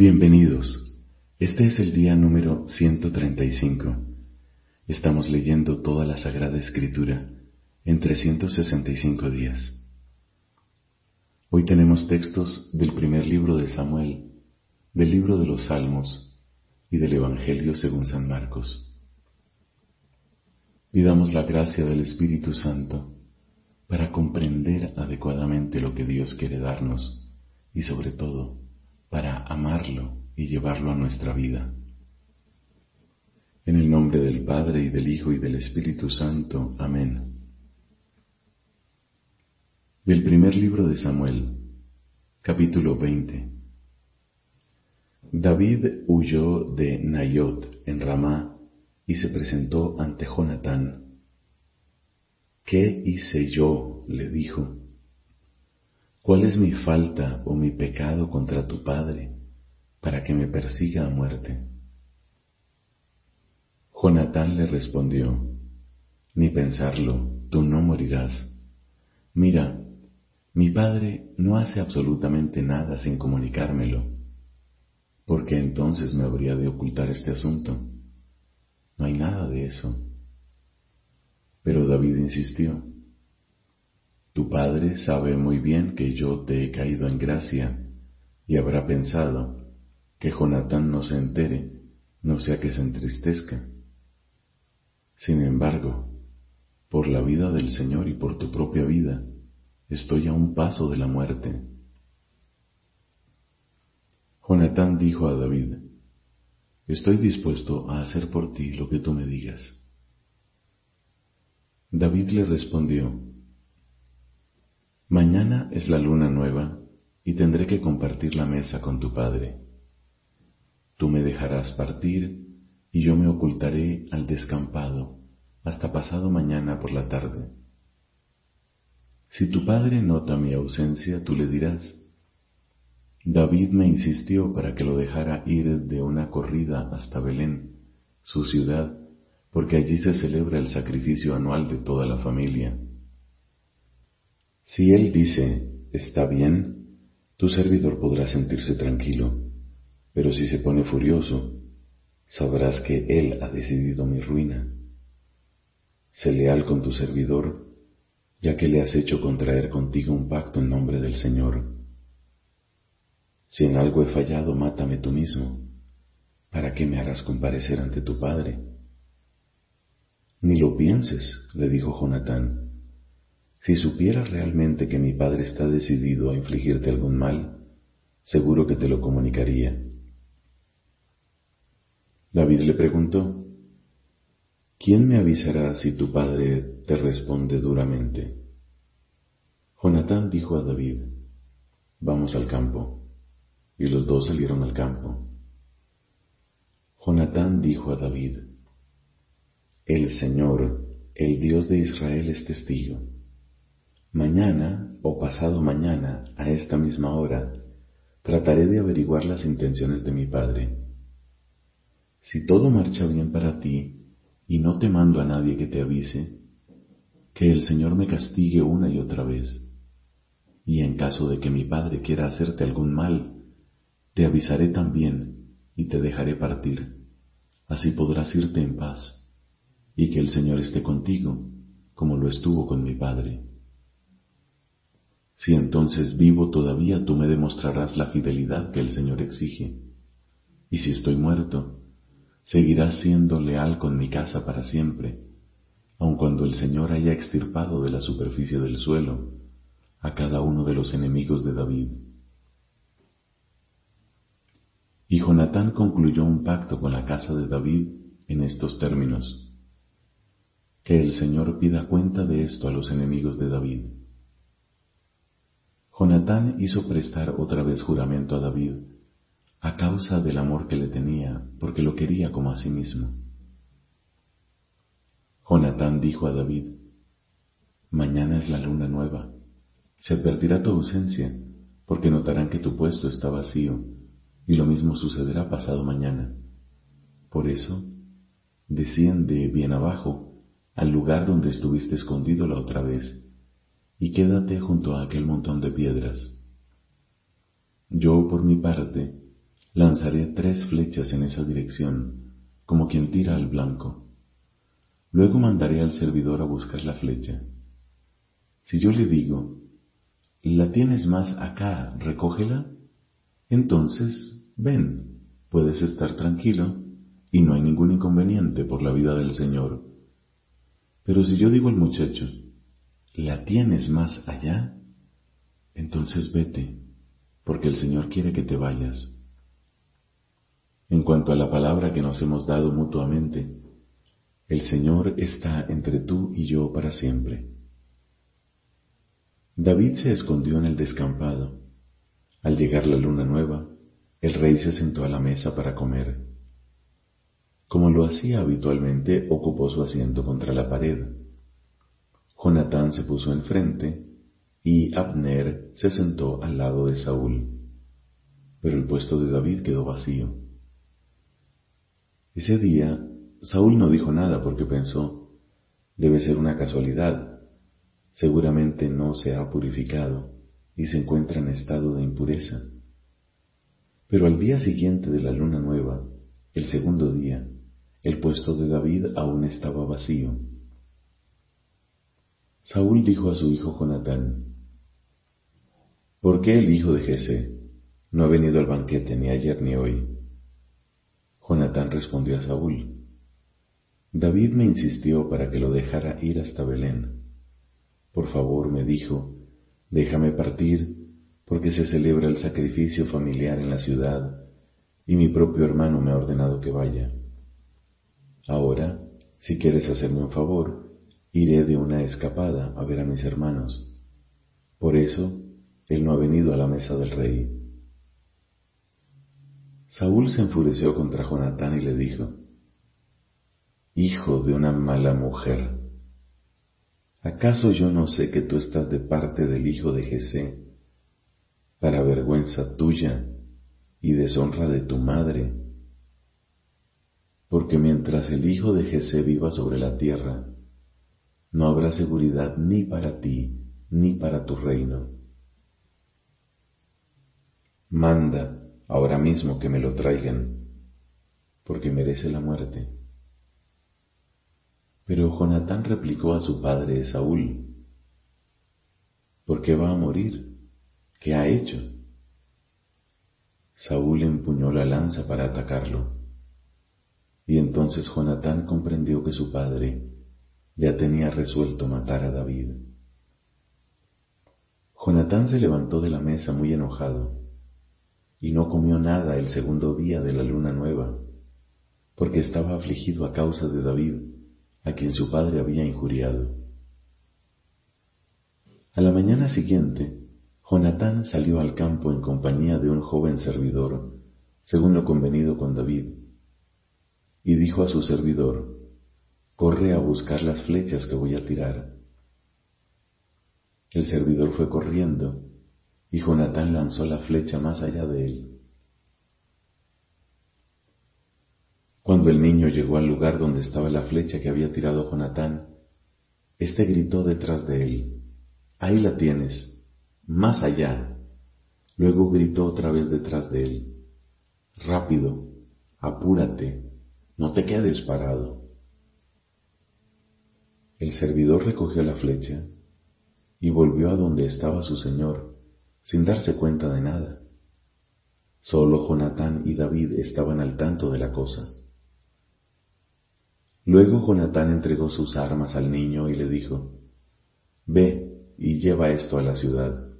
Bienvenidos. Este es el día número 135. Estamos leyendo toda la Sagrada Escritura en 365 días. Hoy tenemos textos del primer libro de Samuel, del libro de los Salmos y del Evangelio según San Marcos. Pidamos la gracia del Espíritu Santo para comprender adecuadamente lo que Dios quiere darnos y sobre todo para amarlo y llevarlo a nuestra vida. En el nombre del Padre y del Hijo y del Espíritu Santo. Amén. Del primer libro de Samuel, capítulo 20. David huyó de Nayot en Ramá y se presentó ante Jonatán. ¿Qué hice yo? le dijo ¿Cuál es mi falta o mi pecado contra tu Padre para que me persiga a muerte? Jonatán le respondió, Ni pensarlo, tú no morirás. Mira, mi padre no hace absolutamente nada sin comunicármelo, porque entonces me habría de ocultar este asunto. No hay nada de eso. Pero David insistió, tu padre sabe muy bien que yo te he caído en gracia y habrá pensado que Jonatán no se entere, no sea que se entristezca. Sin embargo, por la vida del Señor y por tu propia vida, estoy a un paso de la muerte. Jonatán dijo a David, Estoy dispuesto a hacer por ti lo que tú me digas. David le respondió, Mañana es la luna nueva y tendré que compartir la mesa con tu padre. Tú me dejarás partir y yo me ocultaré al descampado hasta pasado mañana por la tarde. Si tu padre nota mi ausencia, tú le dirás, David me insistió para que lo dejara ir de una corrida hasta Belén, su ciudad, porque allí se celebra el sacrificio anual de toda la familia. Si él dice, está bien, tu servidor podrá sentirse tranquilo, pero si se pone furioso, sabrás que él ha decidido mi ruina. Sé leal con tu servidor, ya que le has hecho contraer contigo un pacto en nombre del Señor. Si en algo he fallado, mátame tú mismo. ¿Para qué me harás comparecer ante tu padre? Ni lo pienses, le dijo Jonatán si supieras realmente que mi padre está decidido a infligirte algún mal, seguro que te lo comunicaría. David le preguntó, ¿quién me avisará si tu padre te responde duramente? Jonatán dijo a David, vamos al campo. Y los dos salieron al campo. Jonatán dijo a David, el Señor, el Dios de Israel, es testigo Mañana o pasado mañana, a esta misma hora, trataré de averiguar las intenciones de mi Padre. Si todo marcha bien para ti y no te mando a nadie que te avise, que el Señor me castigue una y otra vez. Y en caso de que mi Padre quiera hacerte algún mal, te avisaré también y te dejaré partir. Así podrás irte en paz y que el Señor esté contigo, como lo estuvo con mi Padre. Si entonces vivo todavía, tú me demostrarás la fidelidad que el Señor exige. Y si estoy muerto, seguirás siendo leal con mi casa para siempre, aun cuando el Señor haya extirpado de la superficie del suelo a cada uno de los enemigos de David. Y Jonatán concluyó un pacto con la casa de David en estos términos. Que el Señor pida cuenta de esto a los enemigos de David Jonatán hizo prestar otra vez juramento a David, a causa del amor que le tenía, porque lo quería como a sí mismo. Jonatán dijo a David, Mañana es la luna nueva, se advertirá tu ausencia, porque notarán que tu puesto está vacío, y lo mismo sucederá pasado mañana. Por eso, desciende bien abajo, al lugar donde estuviste escondido la otra vez, y quédate junto a aquel montón de piedras. Yo, por mi parte, Lanzaré tres flechas en esa dirección, como quien tira al blanco. Luego mandaré al servidor a buscar la flecha. Si yo le digo, la tienes más acá, recógela, entonces ven, puedes estar tranquilo y no hay ningún inconveniente por la vida del Señor. Pero si yo digo al muchacho, ¿la tienes más allá? Entonces vete, porque el Señor quiere que te vayas. En cuanto a la palabra que nos hemos dado mutuamente, el Señor está entre tú y yo para siempre. David se escondió en el descampado. Al llegar la luna nueva, el rey se sentó a la mesa para comer. Como lo hacía habitualmente, ocupó su asiento contra la pared. Jonatán se puso enfrente y Abner se sentó al lado de Saúl. Pero el puesto de David quedó vacío. Ese día Saúl no dijo nada porque pensó, debe ser una casualidad, seguramente no se ha purificado y se encuentra en estado de impureza. Pero al día siguiente de la luna nueva, el segundo día, el puesto de David aún estaba vacío. Saúl dijo a su hijo Jonatán, ¿Por qué el hijo de Jesé no ha venido al banquete ni ayer ni hoy? Jonatán respondió a Saúl, David me insistió para que lo dejara ir hasta Belén. Por favor, me dijo, déjame partir, porque se celebra el sacrificio familiar en la ciudad, y mi propio hermano me ha ordenado que vaya. Ahora, si quieres hacerme un favor, iré de una escapada a ver a mis hermanos. Por eso, él no ha venido a la mesa del rey. Saúl se enfureció contra Jonatán y le dijo, hijo de una mala mujer. ¿Acaso yo no sé que tú estás de parte del hijo de Jesé, para vergüenza tuya y deshonra de tu madre? Porque mientras el hijo de Jesé viva sobre la tierra, no habrá seguridad ni para ti ni para tu reino. Manda ahora mismo que me lo traigan, porque merece la muerte. Pero Jonatán replicó a su padre Saúl, ¿por qué va a morir? ¿Qué ha hecho? Saúl empuñó la lanza para atacarlo. Y entonces Jonatán comprendió que su padre ya tenía resuelto matar a David. Jonatán se levantó de la mesa muy enojado y no comió nada el segundo día de la luna nueva, porque estaba afligido a causa de David a quien su padre había injuriado. A la mañana siguiente, Jonatán salió al campo en compañía de un joven servidor, según lo convenido con David, y dijo a su servidor, Corre a buscar las flechas que voy a tirar. El servidor fue corriendo, y Jonatán lanzó la flecha más allá de él. Cuando el niño llegó al lugar donde estaba la flecha que había tirado Jonatán, éste gritó detrás de él, Ahí la tienes, más allá. Luego gritó otra vez detrás de él, Rápido, apúrate, no te quedes parado. El servidor recogió la flecha y volvió a donde estaba su señor, sin darse cuenta de nada. Solo Jonatán y David estaban al tanto de la cosa. Luego Jonatán entregó sus armas al niño y le dijo, Ve y lleva esto a la ciudad.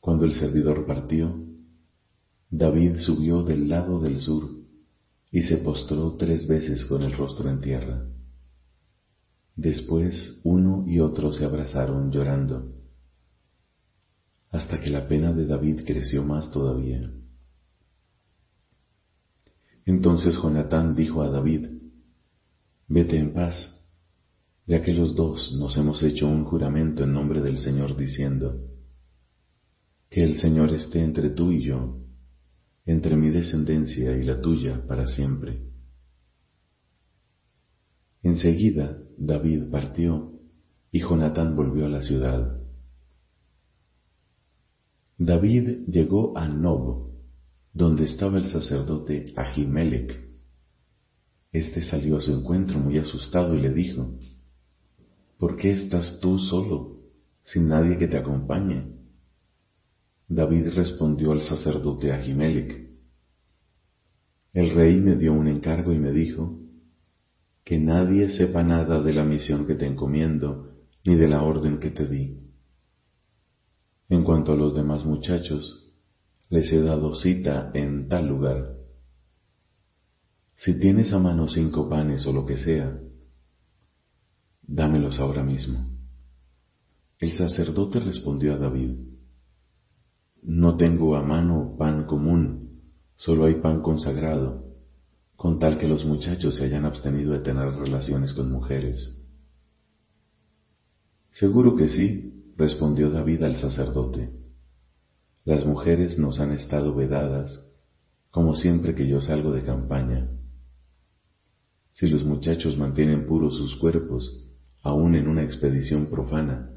Cuando el servidor partió, David subió del lado del sur y se postró tres veces con el rostro en tierra. Después uno y otro se abrazaron llorando, hasta que la pena de David creció más todavía. Entonces Jonatán dijo a David, Vete en paz, ya que los dos nos hemos hecho un juramento en nombre del Señor diciendo, Que el Señor esté entre tú y yo, entre mi descendencia y la tuya para siempre. Enseguida David partió y Jonatán volvió a la ciudad. David llegó a Nob, donde estaba el sacerdote Ahimelech. Este salió a su encuentro muy asustado y le dijo, ¿Por qué estás tú solo, sin nadie que te acompañe? David respondió al sacerdote Ahimelech, El rey me dio un encargo y me dijo, que nadie sepa nada de la misión que te encomiendo ni de la orden que te di. En cuanto a los demás muchachos, les he dado cita en tal lugar. Si tienes a mano cinco panes o lo que sea, dámelos ahora mismo. El sacerdote respondió a David, No tengo a mano pan común, solo hay pan consagrado, con tal que los muchachos se hayan abstenido de tener relaciones con mujeres. Seguro que sí, respondió David al sacerdote. Las mujeres nos han estado vedadas, como siempre que yo salgo de campaña. Si los muchachos mantienen puros sus cuerpos, aun en una expedición profana,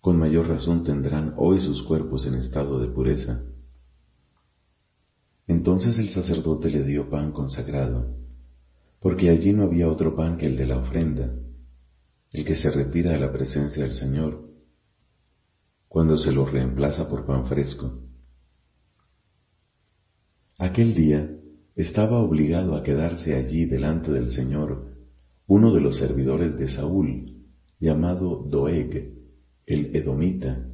con mayor razón tendrán hoy sus cuerpos en estado de pureza. Entonces el sacerdote le dio pan consagrado, porque allí no había otro pan que el de la ofrenda, el que se retira de la presencia del Señor, cuando se lo reemplaza por pan fresco. Aquel día estaba obligado a quedarse allí delante del Señor uno de los servidores de Saúl, llamado Doeg, el Edomita,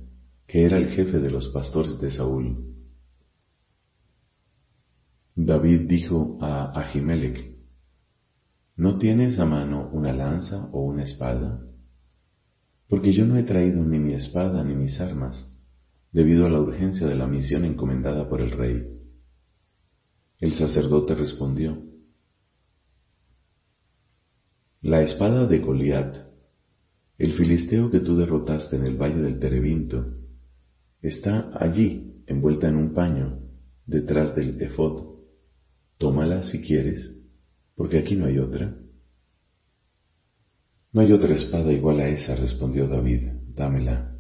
que era el jefe de los pastores de Saúl. David dijo a Ahimelech, ¿no tienes a mano una lanza o una espada? Porque yo no he traído ni mi espada ni mis armas, debido a la urgencia de la misión encomendada por el rey. El sacerdote respondió, La espada de Goliat, el filisteo que tú derrotaste en el valle del Terebinto, está allí, envuelta en un paño, detrás del efod. Tómala si quieres, porque aquí no hay otra. No hay otra espada igual a esa, respondió David, dámela.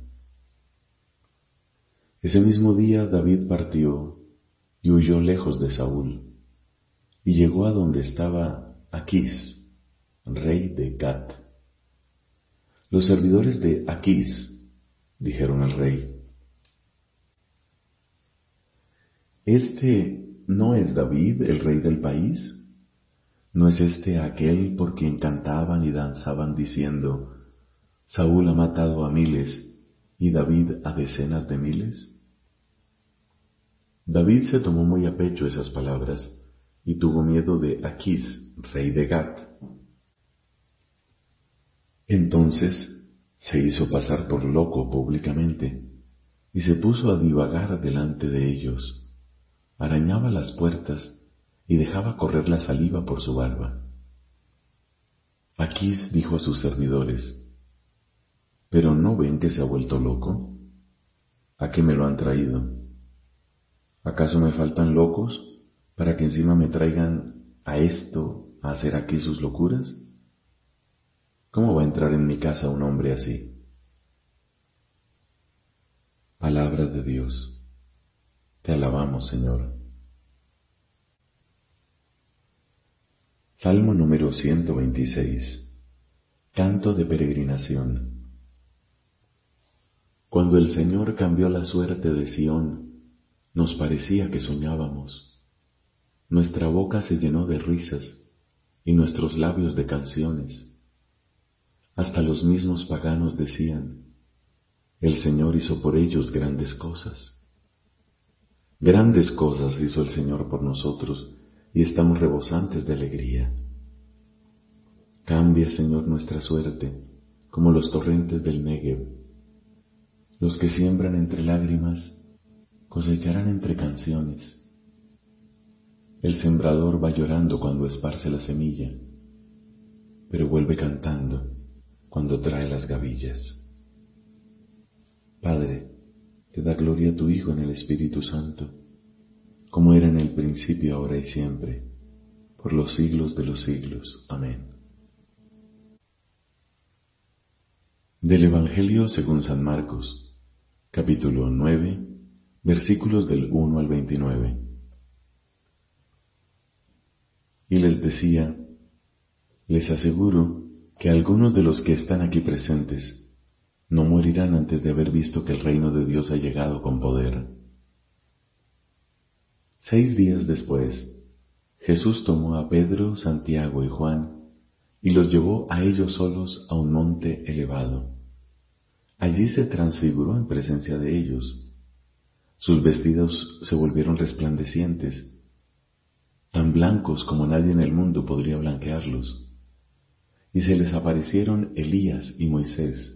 Ese mismo día David partió y huyó lejos de Saúl, y llegó a donde estaba Aquís, rey de Gat. Los servidores de Aquís dijeron al rey, ¿Este no es David el rey del país? ¿No es este aquel por quien cantaban y danzaban diciendo, Saúl ha matado a miles y David a decenas de miles? David se tomó muy a pecho esas palabras y tuvo miedo de Aquís, rey de Gat. Entonces se hizo pasar por loco públicamente y se puso a divagar delante de ellos. Arañaba las puertas y dejaba correr la saliva por su barba. Aquís dijo a sus servidores, ¿pero no ven que se ha vuelto loco? ¿A qué me lo han traído? ¿Acaso me faltan locos para que encima me traigan a esto, a hacer aquí sus locuras? ¿Cómo va a entrar en mi casa un hombre así? Palabra de Dios. Te alabamos, Señor. Salmo número 126. Canto de peregrinación. Cuando el Señor cambió la suerte de Sión, nos parecía que soñábamos. Nuestra boca se llenó de risas y nuestros labios de canciones. Hasta los mismos paganos decían, el Señor hizo por ellos grandes cosas. Grandes cosas hizo el Señor por nosotros y estamos rebosantes de alegría. Cambia, Señor, nuestra suerte como los torrentes del Negev. Los que siembran entre lágrimas cosecharán entre canciones. El sembrador va llorando cuando esparce la semilla, pero vuelve cantando cuando trae las gavillas. Padre, que da gloria a tu Hijo en el Espíritu Santo, como era en el principio, ahora y siempre, por los siglos de los siglos. Amén. Del Evangelio según San Marcos, capítulo 9, versículos del 1 al 29. Y les decía, les aseguro que algunos de los que están aquí presentes no morirán antes de haber visto que el reino de Dios ha llegado con poder. Seis días después, Jesús tomó a Pedro, Santiago y Juan y los llevó a ellos solos a un monte elevado. Allí se transfiguró en presencia de ellos. Sus vestidos se volvieron resplandecientes, tan blancos como nadie en el mundo podría blanquearlos. Y se les aparecieron Elías y Moisés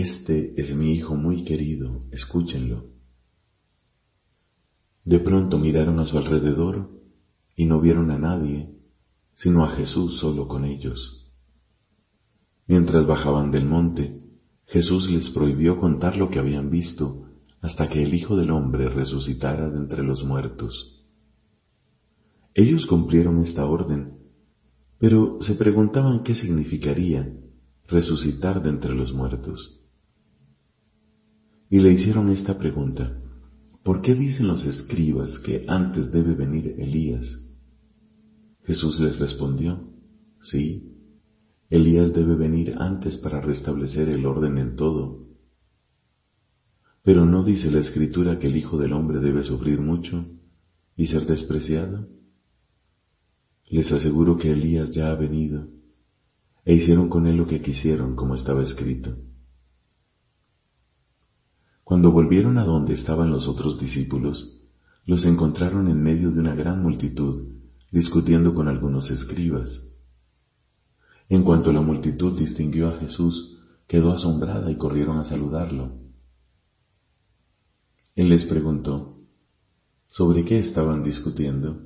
este es mi Hijo muy querido, escúchenlo. De pronto miraron a su alrededor y no vieron a nadie, sino a Jesús solo con ellos. Mientras bajaban del monte, Jesús les prohibió contar lo que habían visto hasta que el Hijo del Hombre resucitara de entre los muertos. Ellos cumplieron esta orden, pero se preguntaban qué significaría resucitar de entre los muertos. Y le hicieron esta pregunta, ¿por qué dicen los escribas que antes debe venir Elías? Jesús les respondió, sí, Elías debe venir antes para restablecer el orden en todo. Pero ¿no dice la Escritura que el Hijo del Hombre debe sufrir mucho y ser despreciado? Les aseguro que Elías ya ha venido e hicieron con él lo que quisieron, como estaba escrito. Cuando volvieron a donde estaban los otros discípulos, los encontraron en medio de una gran multitud, discutiendo con algunos escribas. En cuanto la multitud distinguió a Jesús, quedó asombrada y corrieron a saludarlo. Él les preguntó, ¿sobre qué estaban discutiendo?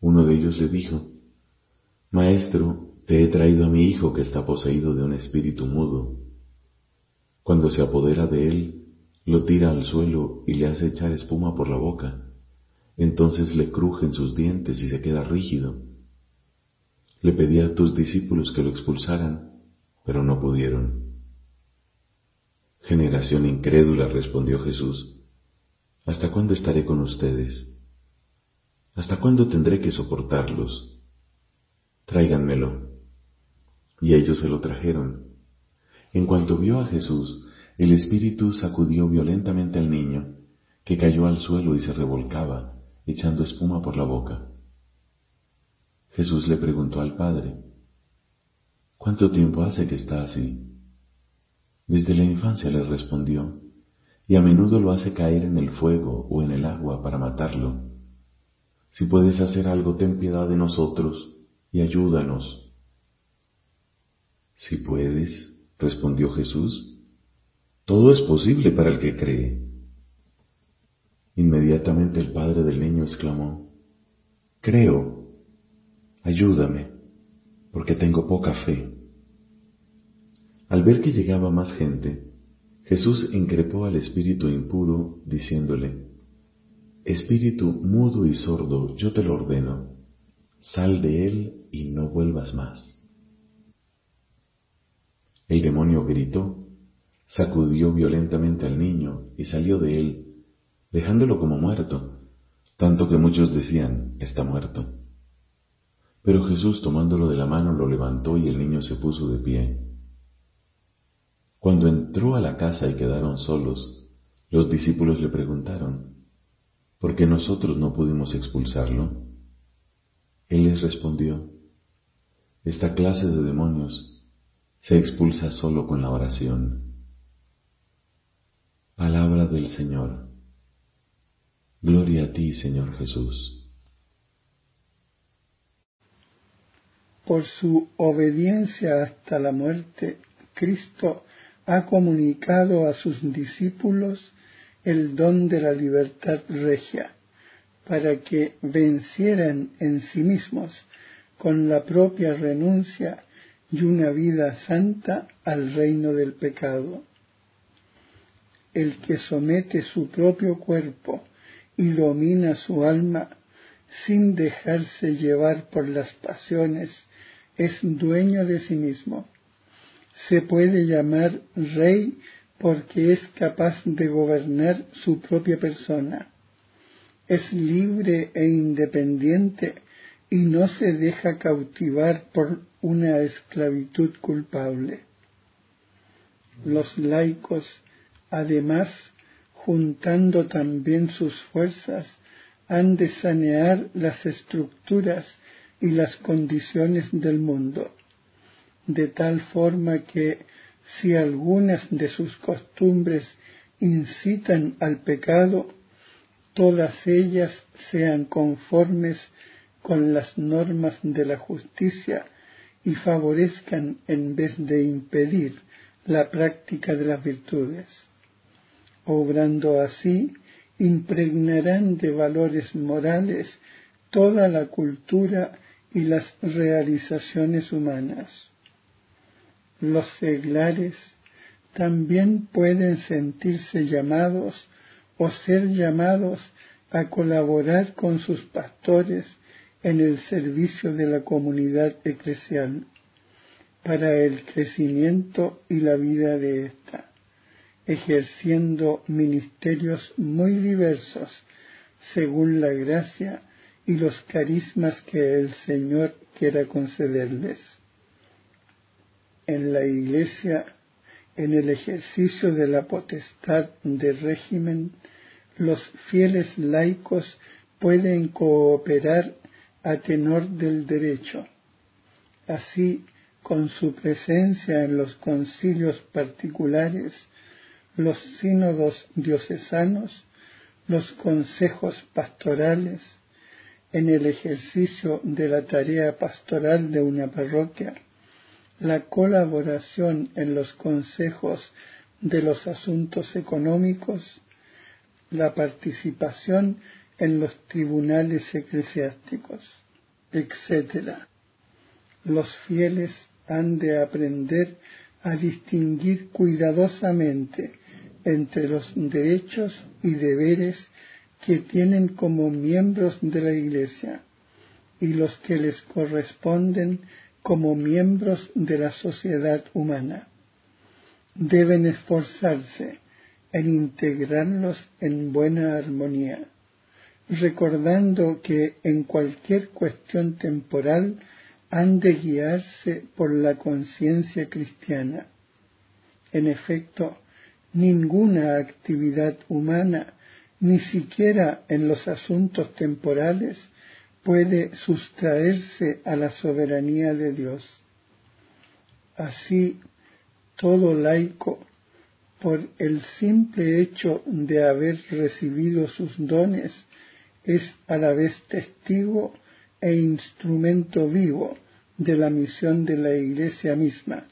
Uno de ellos le dijo, Maestro, te he traído a mi hijo que está poseído de un espíritu mudo. Cuando se apodera de él, lo tira al suelo y le hace echar espuma por la boca. Entonces le crujen sus dientes y se queda rígido. Le pedí a tus discípulos que lo expulsaran, pero no pudieron. Generación incrédula, respondió Jesús, ¿hasta cuándo estaré con ustedes? ¿Hasta cuándo tendré que soportarlos? Tráiganmelo y ellos se lo trajeron. En cuanto vio a Jesús, el espíritu sacudió violentamente al niño, que cayó al suelo y se revolcaba, echando espuma por la boca. Jesús le preguntó al padre, ¿Cuánto tiempo hace que está así? Desde la infancia le respondió, y a menudo lo hace caer en el fuego o en el agua para matarlo. Si puedes hacer algo, ten piedad de nosotros y ayúdanos. Si puedes, respondió Jesús, todo es posible para el que cree. Inmediatamente el padre del niño exclamó, Creo, ayúdame, porque tengo poca fe. Al ver que llegaba más gente, Jesús increpó al espíritu impuro, diciéndole, Espíritu mudo y sordo, yo te lo ordeno, sal de él y no vuelvas más. El demonio gritó, sacudió violentamente al niño y salió de él, dejándolo como muerto, tanto que muchos decían, está muerto. Pero Jesús tomándolo de la mano lo levantó y el niño se puso de pie. Cuando entró a la casa y quedaron solos, los discípulos le preguntaron, ¿por qué nosotros no pudimos expulsarlo? Él les respondió, esta clase de demonios se expulsa solo con la oración. Palabra del Señor. Gloria a ti, Señor Jesús. Por su obediencia hasta la muerte, Cristo ha comunicado a sus discípulos el don de la libertad regia, para que vencieran en sí mismos con la propia renuncia y una vida santa al reino del pecado. El que somete su propio cuerpo y domina su alma sin dejarse llevar por las pasiones, es dueño de sí mismo. Se puede llamar rey porque es capaz de gobernar su propia persona. Es libre e independiente y no se deja cautivar por una esclavitud culpable. Los laicos, además, juntando también sus fuerzas, han de sanear las estructuras y las condiciones del mundo, de tal forma que si algunas de sus costumbres incitan al pecado, todas ellas sean conformes con las normas de la justicia y favorezcan en vez de impedir la práctica de las virtudes. Obrando así, impregnarán de valores morales toda la cultura y las realizaciones humanas. Los seglares también pueden sentirse llamados o ser llamados a colaborar con sus pastores en el servicio de la comunidad eclesial para el crecimiento y la vida de ésta ejerciendo ministerios muy diversos según la gracia y los carismas que el Señor quiera concederles. En la Iglesia, en el ejercicio de la potestad de régimen, los fieles laicos pueden cooperar a tenor del derecho. Así, con su presencia en los concilios particulares, los sínodos diocesanos, los consejos pastorales, en el ejercicio de la tarea pastoral de una parroquia, la colaboración en los consejos de los asuntos económicos, la participación en los tribunales eclesiásticos, etc. Los fieles han de aprender a distinguir cuidadosamente entre los derechos y deberes que tienen como miembros de la Iglesia y los que les corresponden como miembros de la sociedad humana. Deben esforzarse en integrarlos en buena armonía, recordando que en cualquier cuestión temporal han de guiarse por la conciencia cristiana. En efecto, ninguna actividad humana, ni siquiera en los asuntos temporales, puede sustraerse a la soberanía de Dios. Así, todo laico, por el simple hecho de haber recibido sus dones, es a la vez testigo e instrumento vivo de la misión de la Iglesia misma,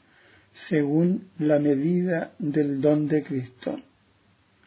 según la medida del don de Cristo.